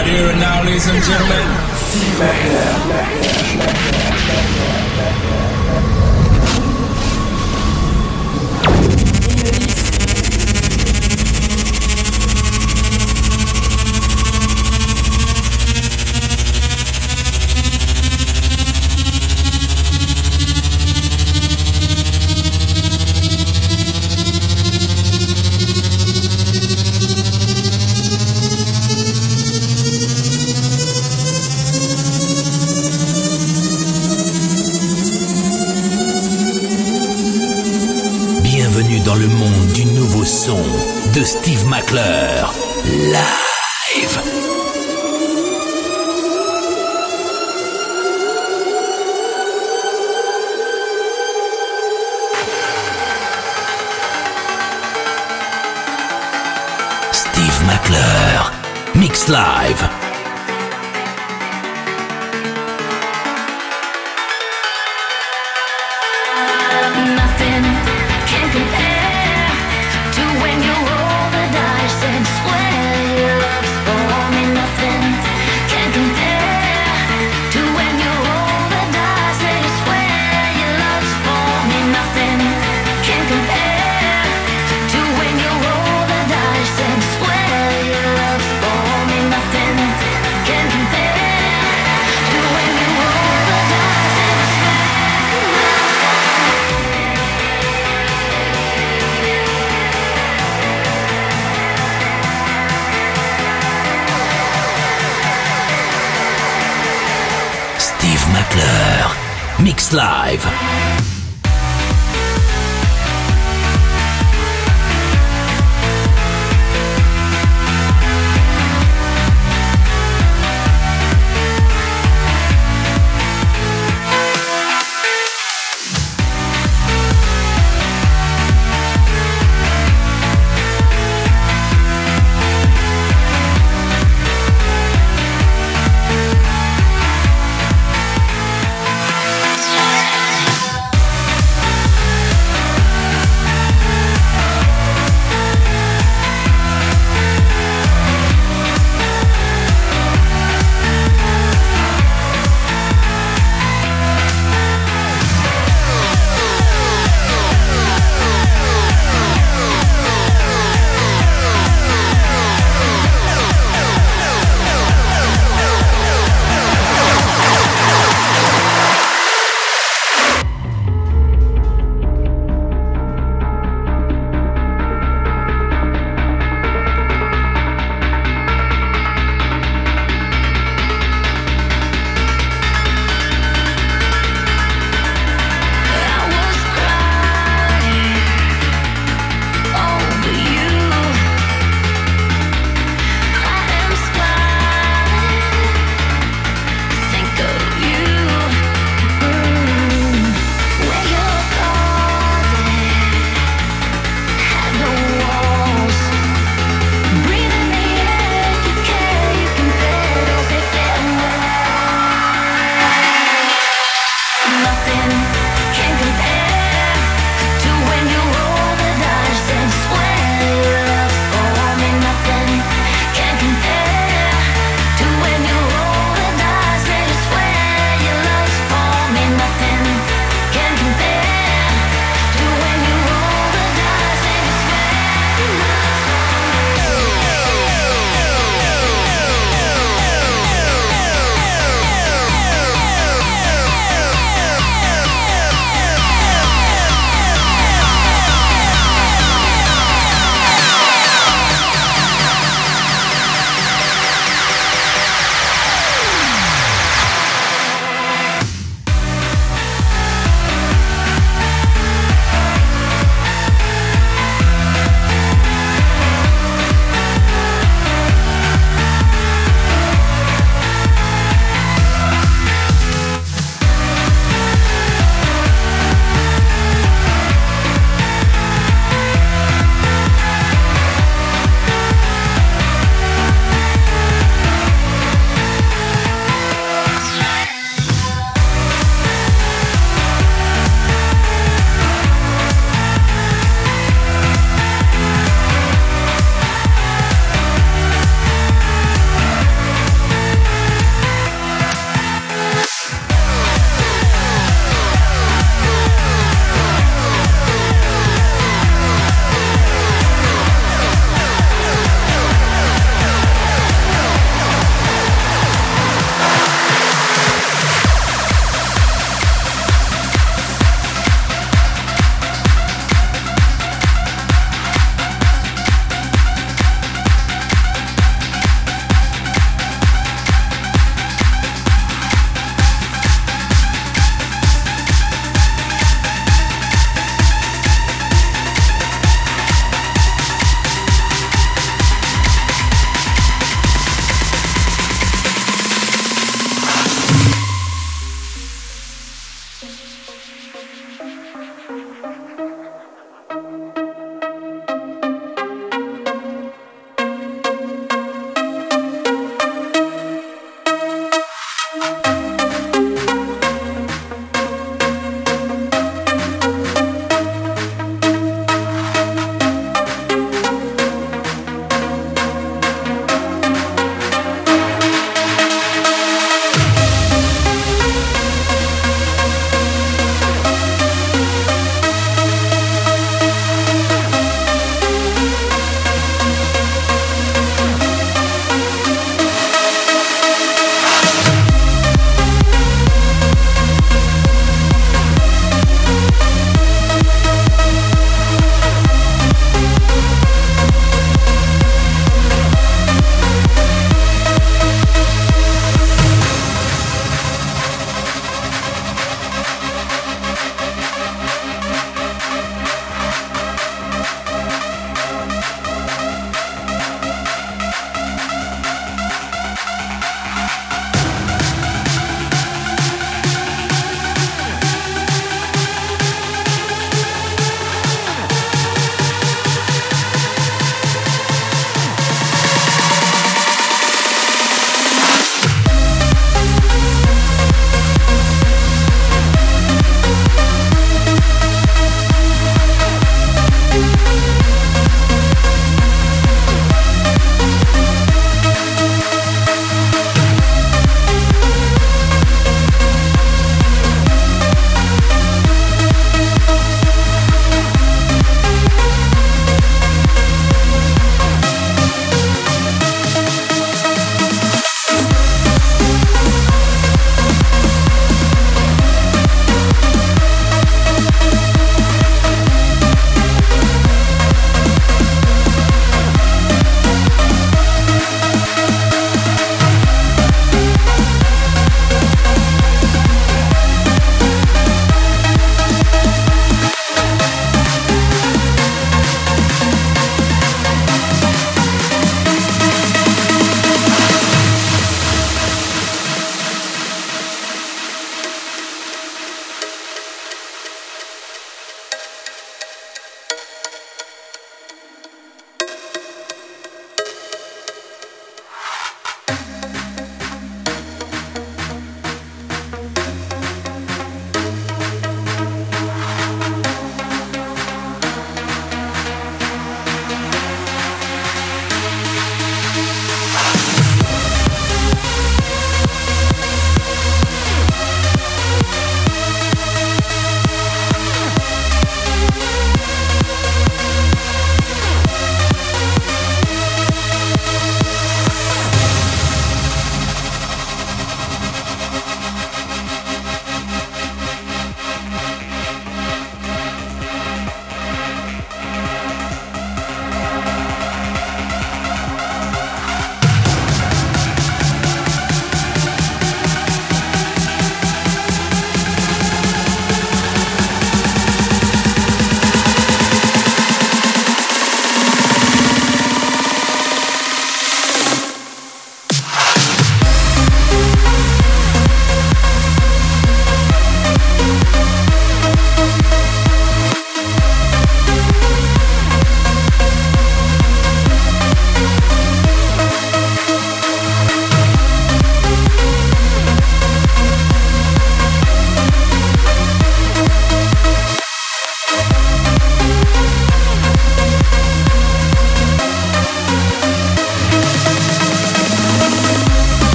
Right here and now, ladies and gentlemen. Club. Mix Live. lost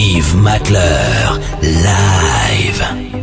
Steve McClure, live.